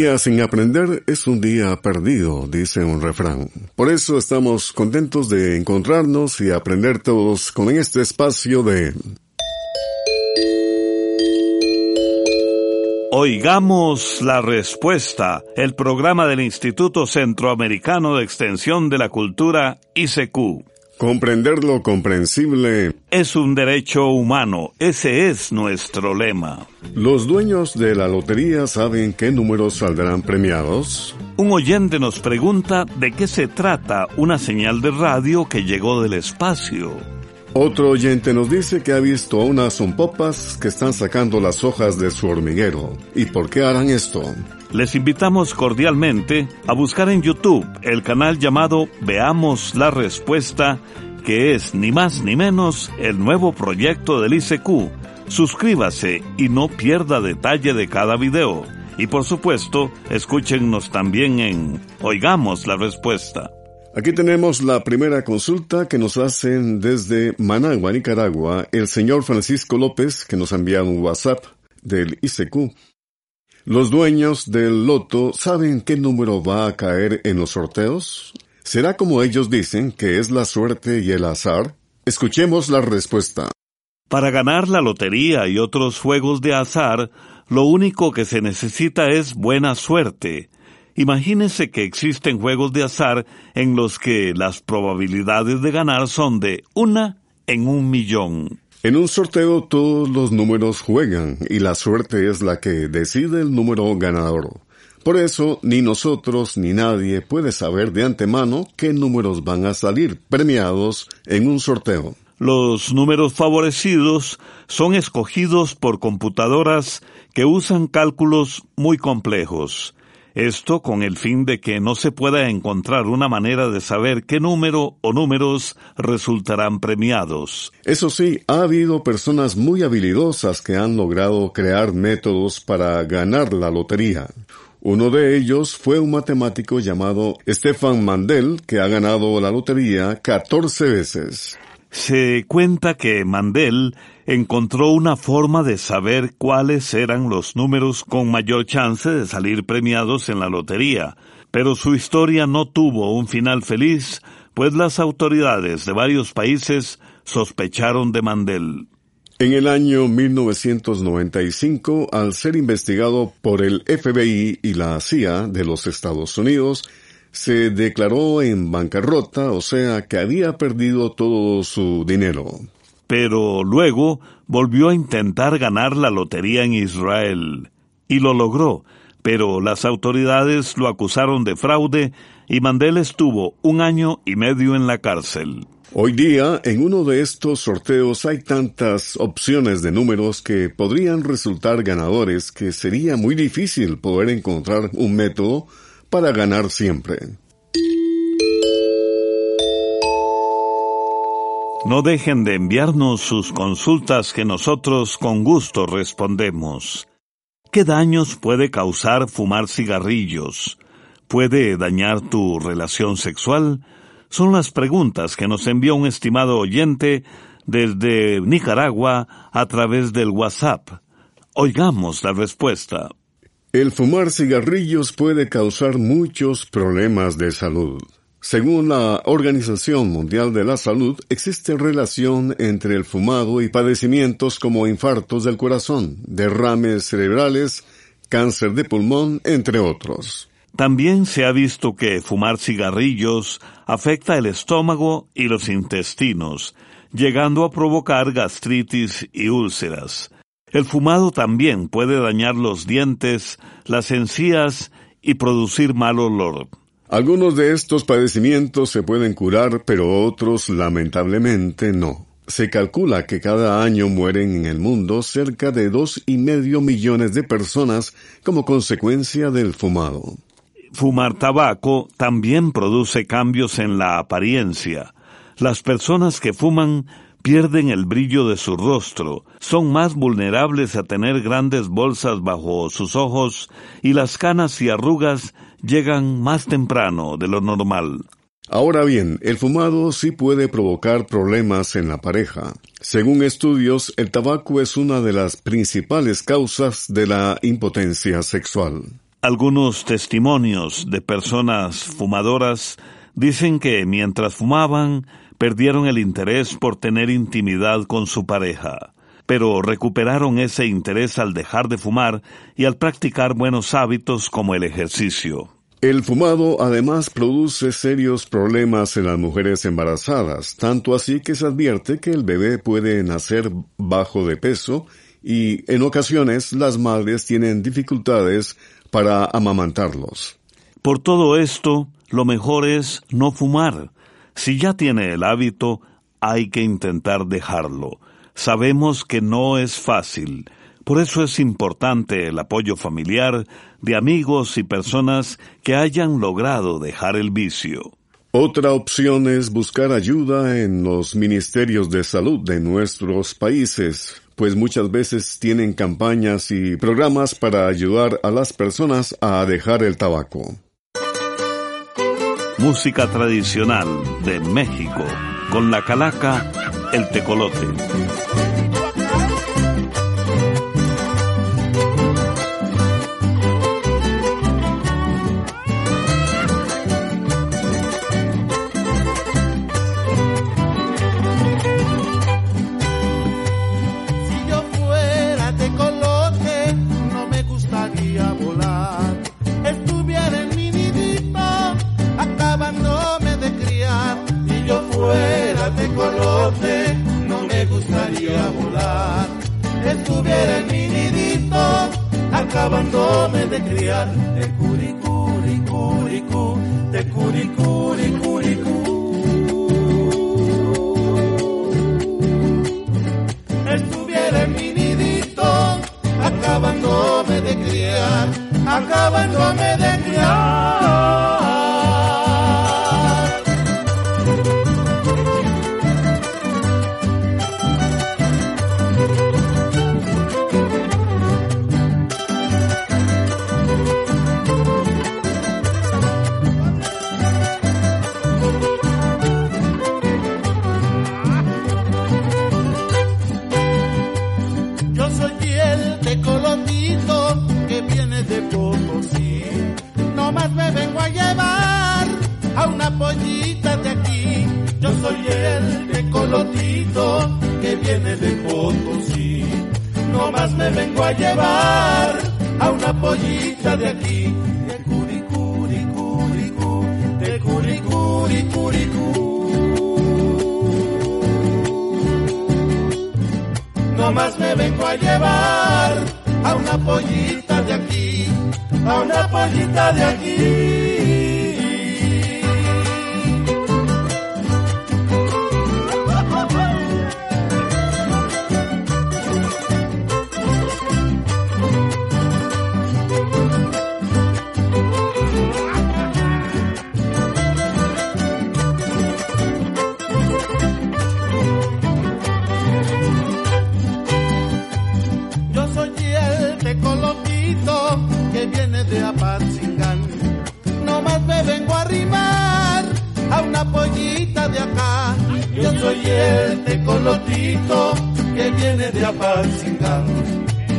Día sin aprender es un día perdido, dice un refrán. Por eso estamos contentos de encontrarnos y aprender todos con este espacio de... Oigamos la respuesta, el programa del Instituto Centroamericano de Extensión de la Cultura, ICQ. Comprender lo comprensible es un derecho humano, ese es nuestro lema. ¿Los dueños de la lotería saben qué números saldrán premiados? Un oyente nos pregunta de qué se trata una señal de radio que llegó del espacio. Otro oyente nos dice que ha visto unas zompopas que están sacando las hojas de su hormiguero. ¿Y por qué harán esto? Les invitamos cordialmente a buscar en YouTube el canal llamado Veamos la Respuesta, que es ni más ni menos el nuevo proyecto del ICQ. Suscríbase y no pierda detalle de cada video. Y por supuesto, escúchenos también en Oigamos la Respuesta. Aquí tenemos la primera consulta que nos hacen desde Managua, Nicaragua, el señor Francisco López, que nos ha enviado un WhatsApp del ICQ. ¿Los dueños del loto saben qué número va a caer en los sorteos? ¿Será como ellos dicen que es la suerte y el azar? Escuchemos la respuesta. Para ganar la lotería y otros juegos de azar, lo único que se necesita es buena suerte. Imagínese que existen juegos de azar en los que las probabilidades de ganar son de una en un millón. En un sorteo todos los números juegan y la suerte es la que decide el número ganador. Por eso ni nosotros ni nadie puede saber de antemano qué números van a salir premiados en un sorteo. Los números favorecidos son escogidos por computadoras que usan cálculos muy complejos. Esto con el fin de que no se pueda encontrar una manera de saber qué número o números resultarán premiados. Eso sí, ha habido personas muy habilidosas que han logrado crear métodos para ganar la lotería. Uno de ellos fue un matemático llamado Stefan Mandel, que ha ganado la lotería 14 veces. Se cuenta que Mandel encontró una forma de saber cuáles eran los números con mayor chance de salir premiados en la lotería, pero su historia no tuvo un final feliz, pues las autoridades de varios países sospecharon de Mandel. En el año 1995, al ser investigado por el FBI y la CIA de los Estados Unidos, se declaró en bancarrota, o sea que había perdido todo su dinero. Pero luego volvió a intentar ganar la lotería en Israel. Y lo logró, pero las autoridades lo acusaron de fraude y Mandel estuvo un año y medio en la cárcel. Hoy día, en uno de estos sorteos hay tantas opciones de números que podrían resultar ganadores que sería muy difícil poder encontrar un método para ganar siempre. No dejen de enviarnos sus consultas que nosotros con gusto respondemos. ¿Qué daños puede causar fumar cigarrillos? ¿Puede dañar tu relación sexual? Son las preguntas que nos envió un estimado oyente desde Nicaragua a través del WhatsApp. Oigamos la respuesta. El fumar cigarrillos puede causar muchos problemas de salud. Según la Organización Mundial de la Salud, existe relación entre el fumado y padecimientos como infartos del corazón, derrames cerebrales, cáncer de pulmón, entre otros. También se ha visto que fumar cigarrillos afecta el estómago y los intestinos, llegando a provocar gastritis y úlceras. El fumado también puede dañar los dientes, las encías y producir mal olor. Algunos de estos padecimientos se pueden curar, pero otros lamentablemente no. Se calcula que cada año mueren en el mundo cerca de dos y medio millones de personas como consecuencia del fumado. Fumar tabaco también produce cambios en la apariencia. Las personas que fuman pierden el brillo de su rostro, son más vulnerables a tener grandes bolsas bajo sus ojos y las canas y arrugas llegan más temprano de lo normal. Ahora bien, el fumado sí puede provocar problemas en la pareja. Según estudios, el tabaco es una de las principales causas de la impotencia sexual. Algunos testimonios de personas fumadoras dicen que mientras fumaban perdieron el interés por tener intimidad con su pareja, pero recuperaron ese interés al dejar de fumar y al practicar buenos hábitos como el ejercicio. El fumado además produce serios problemas en las mujeres embarazadas, tanto así que se advierte que el bebé puede nacer bajo de peso y en ocasiones las madres tienen dificultades para amamantarlos. Por todo esto, lo mejor es no fumar. Si ya tiene el hábito, hay que intentar dejarlo. Sabemos que no es fácil. Por eso es importante el apoyo familiar de amigos y personas que hayan logrado dejar el vicio. Otra opción es buscar ayuda en los ministerios de salud de nuestros países, pues muchas veces tienen campañas y programas para ayudar a las personas a dejar el tabaco. Música tradicional de México, con la calaca, el tecolote. Acabándome de criar. No más me vengo a llevar a una pollita de aquí, a una pollita de aquí.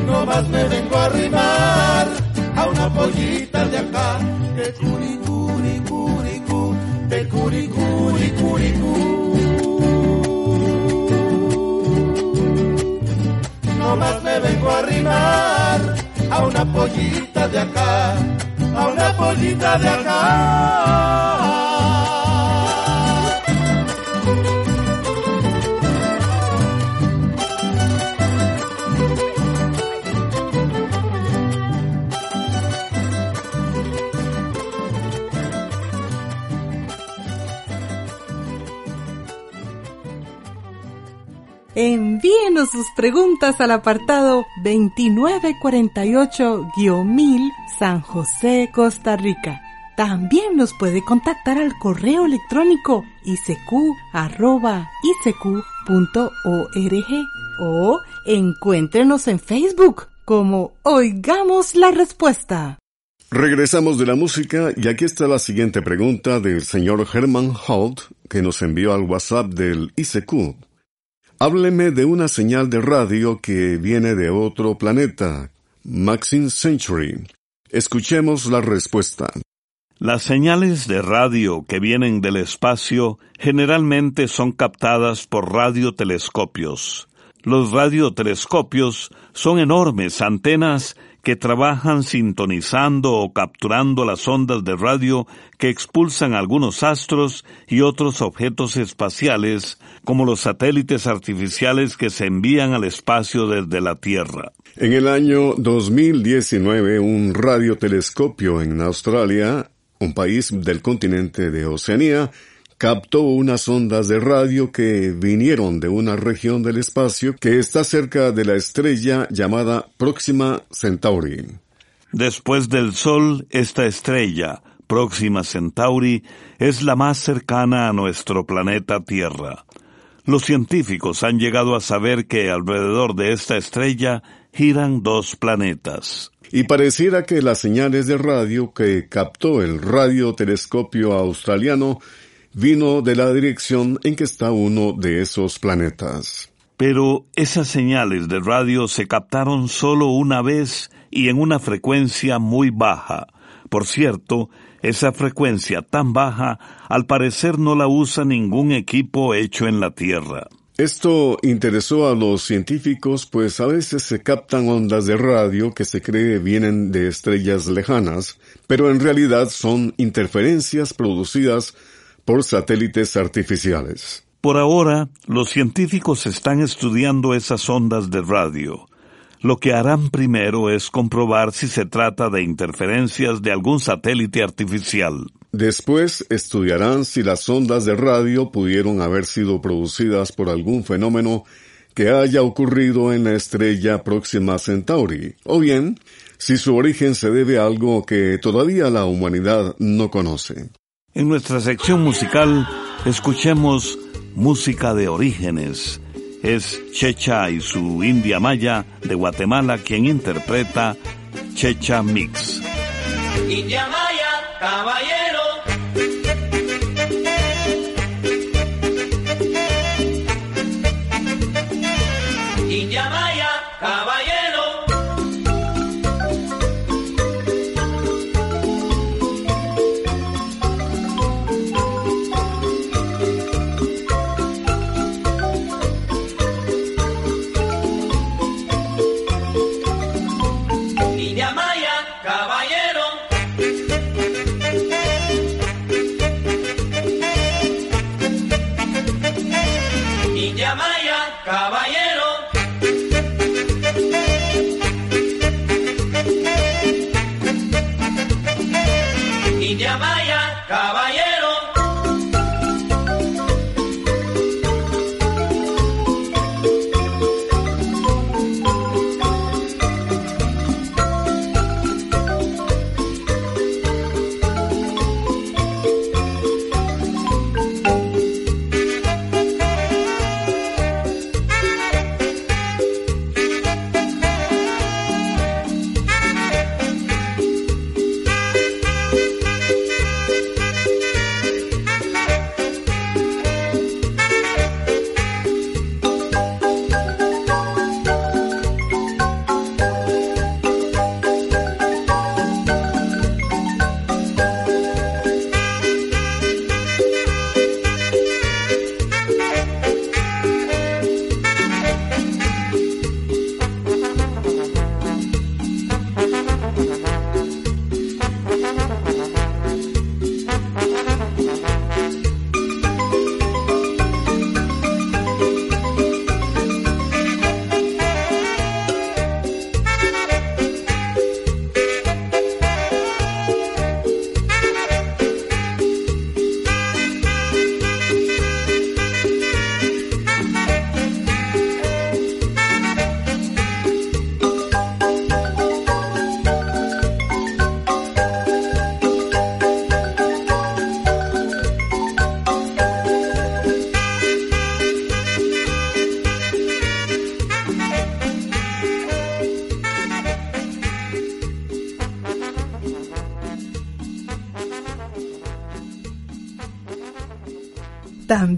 No más me vengo a arrimar a una pollita de acá. De curicuri, curicú, de curicuri, curicú. No más me vengo a arrimar a una pollita de acá, a una pollita de acá. Sus preguntas al apartado 2948-1000 San José, Costa Rica. También nos puede contactar al correo electrónico isq.org o encuéntrenos en Facebook como Oigamos la Respuesta. Regresamos de la música y aquí está la siguiente pregunta del señor Herman Holt que nos envió al WhatsApp del ICQ Hábleme de una señal de radio que viene de otro planeta, Maxine Century. Escuchemos la respuesta. Las señales de radio que vienen del espacio generalmente son captadas por radiotelescopios. Los radiotelescopios son enormes antenas que trabajan sintonizando o capturando las ondas de radio que expulsan algunos astros y otros objetos espaciales, como los satélites artificiales que se envían al espacio desde la Tierra. En el año 2019, un radiotelescopio en Australia, un país del continente de Oceanía, captó unas ondas de radio que vinieron de una región del espacio que está cerca de la estrella llamada Próxima Centauri. Después del Sol, esta estrella, Próxima Centauri, es la más cercana a nuestro planeta Tierra. Los científicos han llegado a saber que alrededor de esta estrella giran dos planetas. Y pareciera que las señales de radio que captó el radiotelescopio australiano vino de la dirección en que está uno de esos planetas. Pero esas señales de radio se captaron solo una vez y en una frecuencia muy baja. Por cierto, esa frecuencia tan baja al parecer no la usa ningún equipo hecho en la Tierra. Esto interesó a los científicos, pues a veces se captan ondas de radio que se cree vienen de estrellas lejanas, pero en realidad son interferencias producidas por satélites artificiales. Por ahora, los científicos están estudiando esas ondas de radio. Lo que harán primero es comprobar si se trata de interferencias de algún satélite artificial. Después estudiarán si las ondas de radio pudieron haber sido producidas por algún fenómeno que haya ocurrido en la estrella próxima Centauri, o bien si su origen se debe a algo que todavía la humanidad no conoce. En nuestra sección musical escuchemos música de orígenes. Es Checha y su India Maya de Guatemala quien interpreta Checha Mix. India Maya.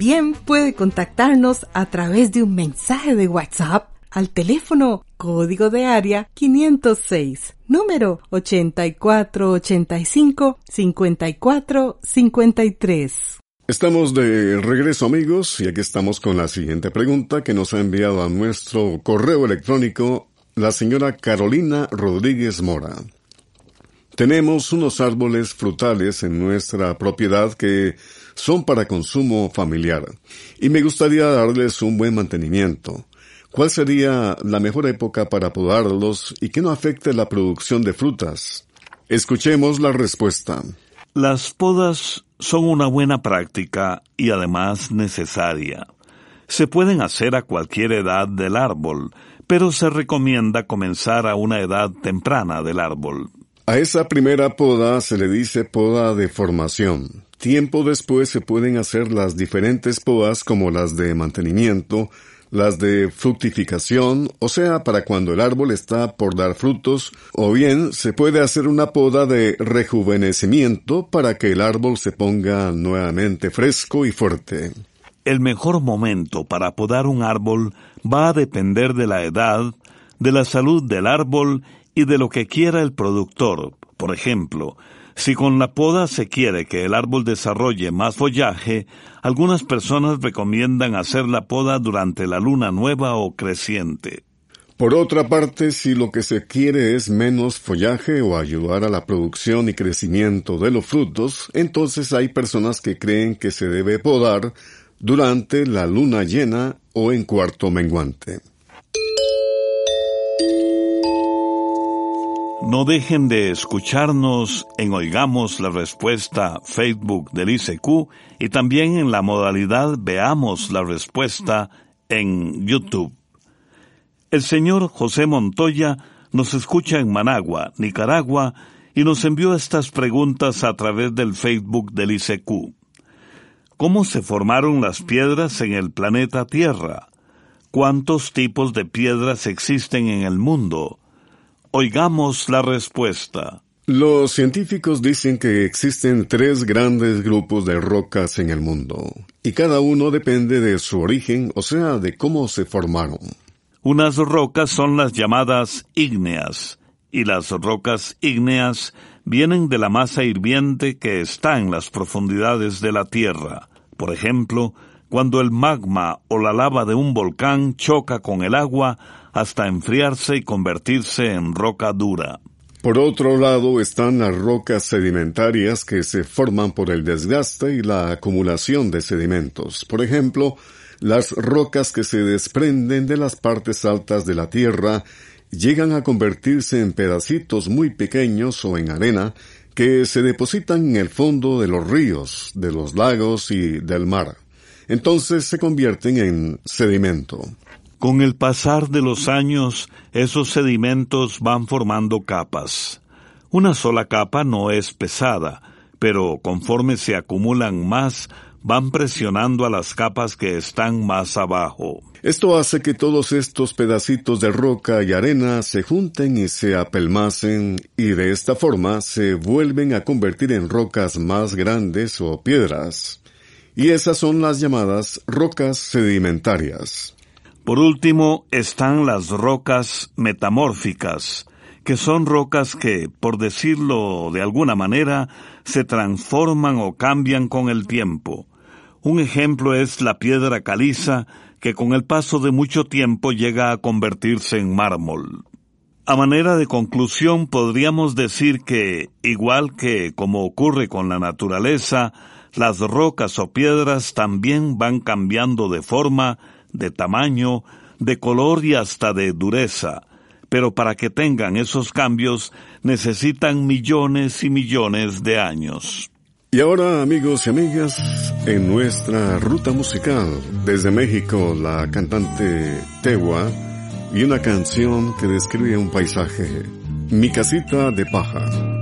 También puede contactarnos a través de un mensaje de WhatsApp al teléfono código de área 506, número 8485-5453. Estamos de regreso amigos y aquí estamos con la siguiente pregunta que nos ha enviado a nuestro correo electrónico la señora Carolina Rodríguez Mora. Tenemos unos árboles frutales en nuestra propiedad que son para consumo familiar y me gustaría darles un buen mantenimiento. ¿Cuál sería la mejor época para podarlos y que no afecte la producción de frutas? Escuchemos la respuesta. Las podas son una buena práctica y además necesaria. Se pueden hacer a cualquier edad del árbol, pero se recomienda comenzar a una edad temprana del árbol. A esa primera poda se le dice poda de formación. Tiempo después se pueden hacer las diferentes podas como las de mantenimiento, las de fructificación, o sea, para cuando el árbol está por dar frutos, o bien se puede hacer una poda de rejuvenecimiento para que el árbol se ponga nuevamente fresco y fuerte. El mejor momento para podar un árbol va a depender de la edad, de la salud del árbol y de lo que quiera el productor. Por ejemplo, si con la poda se quiere que el árbol desarrolle más follaje, algunas personas recomiendan hacer la poda durante la luna nueva o creciente. Por otra parte, si lo que se quiere es menos follaje o ayudar a la producción y crecimiento de los frutos, entonces hay personas que creen que se debe podar durante la luna llena o en cuarto menguante. No dejen de escucharnos en Oigamos la Respuesta Facebook del ICQ y también en la modalidad Veamos la Respuesta en YouTube. El señor José Montoya nos escucha en Managua, Nicaragua, y nos envió estas preguntas a través del Facebook del ICQ. ¿Cómo se formaron las piedras en el planeta Tierra? ¿Cuántos tipos de piedras existen en el mundo? Oigamos la respuesta. Los científicos dicen que existen tres grandes grupos de rocas en el mundo, y cada uno depende de su origen, o sea, de cómo se formaron. Unas rocas son las llamadas ígneas, y las rocas ígneas vienen de la masa hirviente que está en las profundidades de la Tierra. Por ejemplo, cuando el magma o la lava de un volcán choca con el agua, hasta enfriarse y convertirse en roca dura. Por otro lado están las rocas sedimentarias que se forman por el desgaste y la acumulación de sedimentos. Por ejemplo, las rocas que se desprenden de las partes altas de la Tierra llegan a convertirse en pedacitos muy pequeños o en arena que se depositan en el fondo de los ríos, de los lagos y del mar. Entonces se convierten en sedimento. Con el pasar de los años, esos sedimentos van formando capas. Una sola capa no es pesada, pero conforme se acumulan más, van presionando a las capas que están más abajo. Esto hace que todos estos pedacitos de roca y arena se junten y se apelmacen y de esta forma se vuelven a convertir en rocas más grandes o piedras. Y esas son las llamadas rocas sedimentarias. Por último están las rocas metamórficas, que son rocas que, por decirlo de alguna manera, se transforman o cambian con el tiempo. Un ejemplo es la piedra caliza, que con el paso de mucho tiempo llega a convertirse en mármol. A manera de conclusión podríamos decir que, igual que como ocurre con la naturaleza, las rocas o piedras también van cambiando de forma de tamaño, de color y hasta de dureza, pero para que tengan esos cambios necesitan millones y millones de años. Y ahora, amigos y amigas, en nuestra ruta musical, desde México, la cantante Tewa y una canción que describe un paisaje, Mi casita de paja.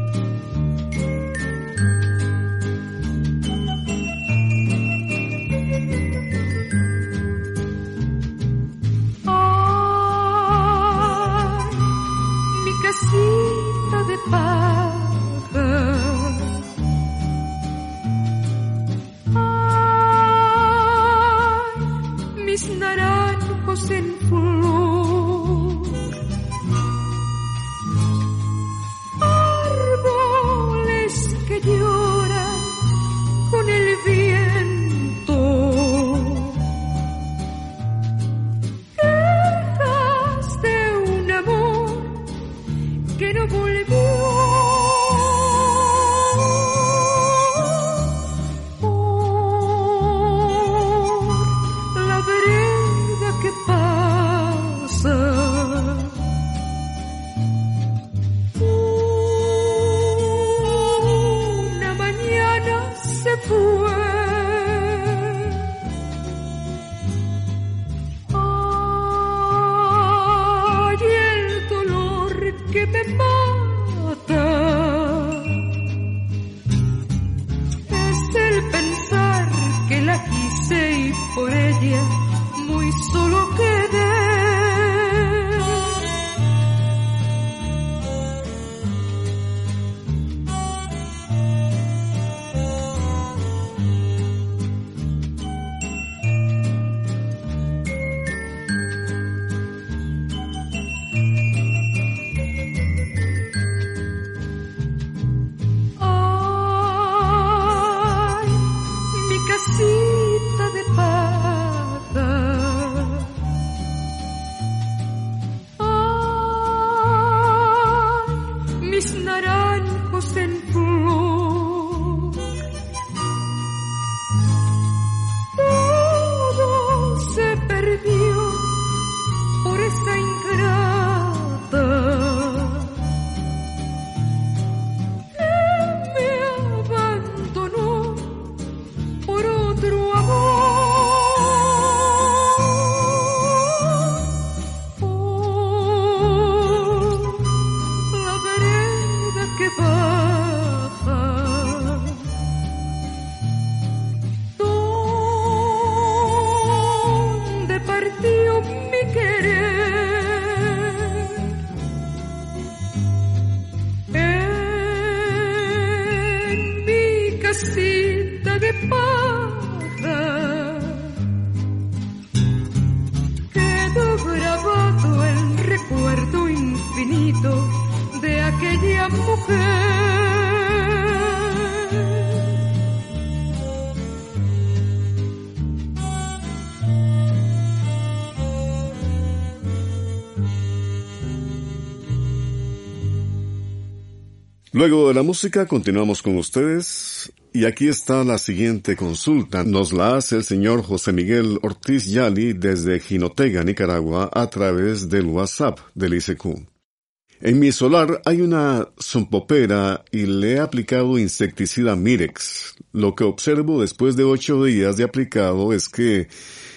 Luego de la música continuamos con ustedes y aquí está la siguiente consulta. Nos la hace el señor José Miguel Ortiz Yali desde Jinotega, Nicaragua, a través del WhatsApp del ICQ. En mi solar hay una zompopera y le he aplicado insecticida Mirex. Lo que observo después de ocho días de aplicado es que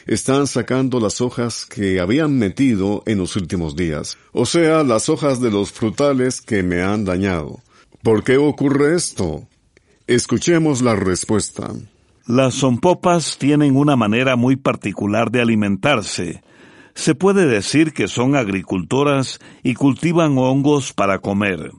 están sacando las hojas que habían metido en los últimos días. O sea, las hojas de los frutales que me han dañado. ¿Por qué ocurre esto? Escuchemos la respuesta. Las zompopas tienen una manera muy particular de alimentarse. Se puede decir que son agricultoras y cultivan hongos para comer.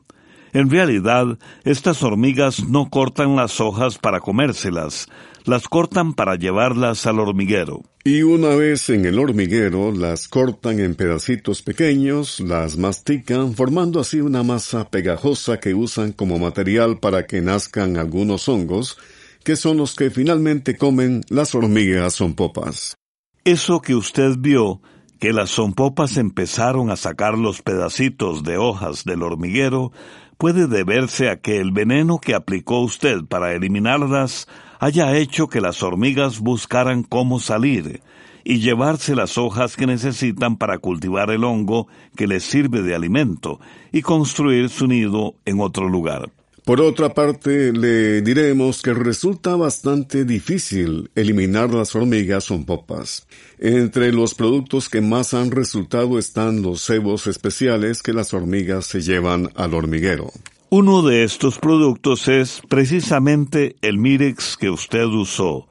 En realidad, estas hormigas no cortan las hojas para comérselas, las cortan para llevarlas al hormiguero. Y una vez en el hormiguero, las cortan en pedacitos pequeños, las mastican, formando así una masa pegajosa que usan como material para que nazcan algunos hongos, que son los que finalmente comen las hormigas zompopas. Eso que usted vio, que las zompopas empezaron a sacar los pedacitos de hojas del hormiguero, puede deberse a que el veneno que aplicó usted para eliminarlas haya hecho que las hormigas buscaran cómo salir y llevarse las hojas que necesitan para cultivar el hongo que les sirve de alimento y construir su nido en otro lugar. Por otra parte, le diremos que resulta bastante difícil eliminar las hormigas zompopas. Entre los productos que más han resultado están los cebos especiales que las hormigas se llevan al hormiguero. Uno de estos productos es precisamente el Mirex que usted usó.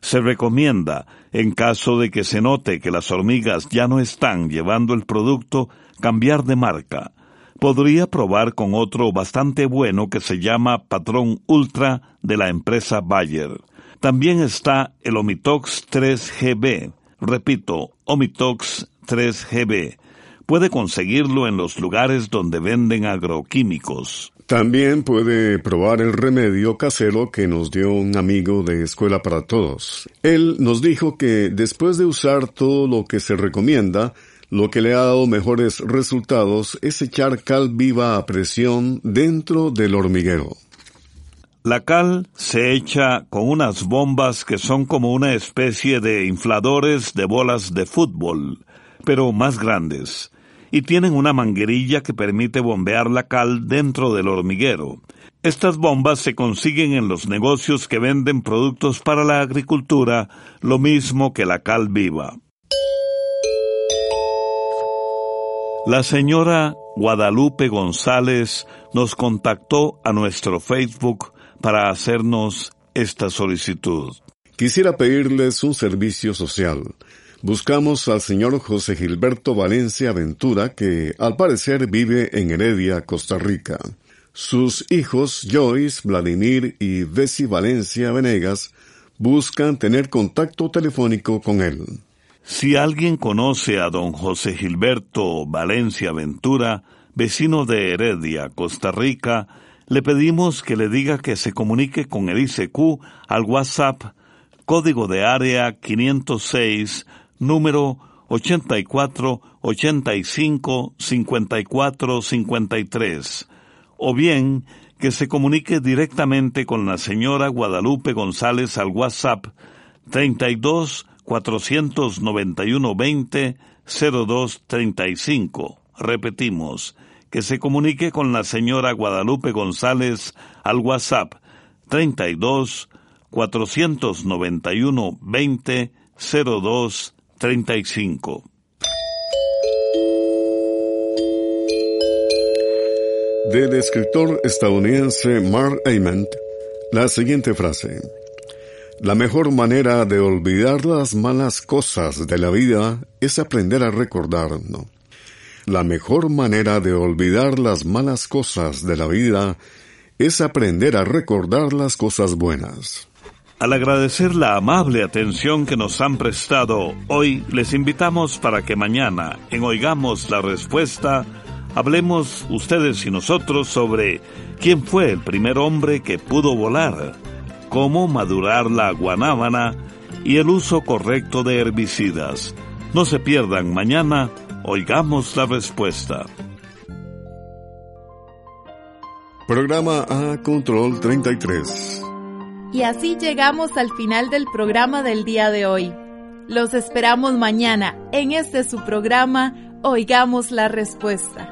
Se recomienda, en caso de que se note que las hormigas ya no están llevando el producto, cambiar de marca. Podría probar con otro bastante bueno que se llama Patrón Ultra de la empresa Bayer. También está el Omitox 3GB. Repito, Omitox 3GB. Puede conseguirlo en los lugares donde venden agroquímicos. También puede probar el remedio casero que nos dio un amigo de Escuela para Todos. Él nos dijo que después de usar todo lo que se recomienda, lo que le ha dado mejores resultados es echar cal viva a presión dentro del hormiguero. La cal se echa con unas bombas que son como una especie de infladores de bolas de fútbol, pero más grandes, y tienen una manguerilla que permite bombear la cal dentro del hormiguero. Estas bombas se consiguen en los negocios que venden productos para la agricultura, lo mismo que la cal viva. La señora Guadalupe González nos contactó a nuestro Facebook para hacernos esta solicitud. Quisiera pedirles un servicio social. Buscamos al señor José Gilberto Valencia Ventura, que al parecer vive en Heredia, Costa Rica. Sus hijos Joyce, Vladimir y Bessie Valencia Venegas buscan tener contacto telefónico con él. Si alguien conoce a don José Gilberto Valencia Ventura, vecino de Heredia, Costa Rica, le pedimos que le diga que se comunique con el ICQ al WhatsApp código de área 506, número 84 85 54 53, o bien que se comunique directamente con la señora Guadalupe González al WhatsApp 32 491 20 02 35. Repetimos, que se comunique con la señora Guadalupe González al WhatsApp 32 491 20 02 35. Del escritor estadounidense Mark Ament, la siguiente frase. La mejor manera de olvidar las malas cosas de la vida es aprender a recordar, ¿no? La mejor manera de olvidar las malas cosas de la vida es aprender a recordar las cosas buenas. Al agradecer la amable atención que nos han prestado hoy, les invitamos para que mañana, en Oigamos la Respuesta, hablemos ustedes y nosotros sobre quién fue el primer hombre que pudo volar, cómo madurar la guanábana y el uso correcto de herbicidas. No se pierdan mañana, oigamos la respuesta. Programa A Control 33. Y así llegamos al final del programa del día de hoy. Los esperamos mañana en este su programa Oigamos la Respuesta.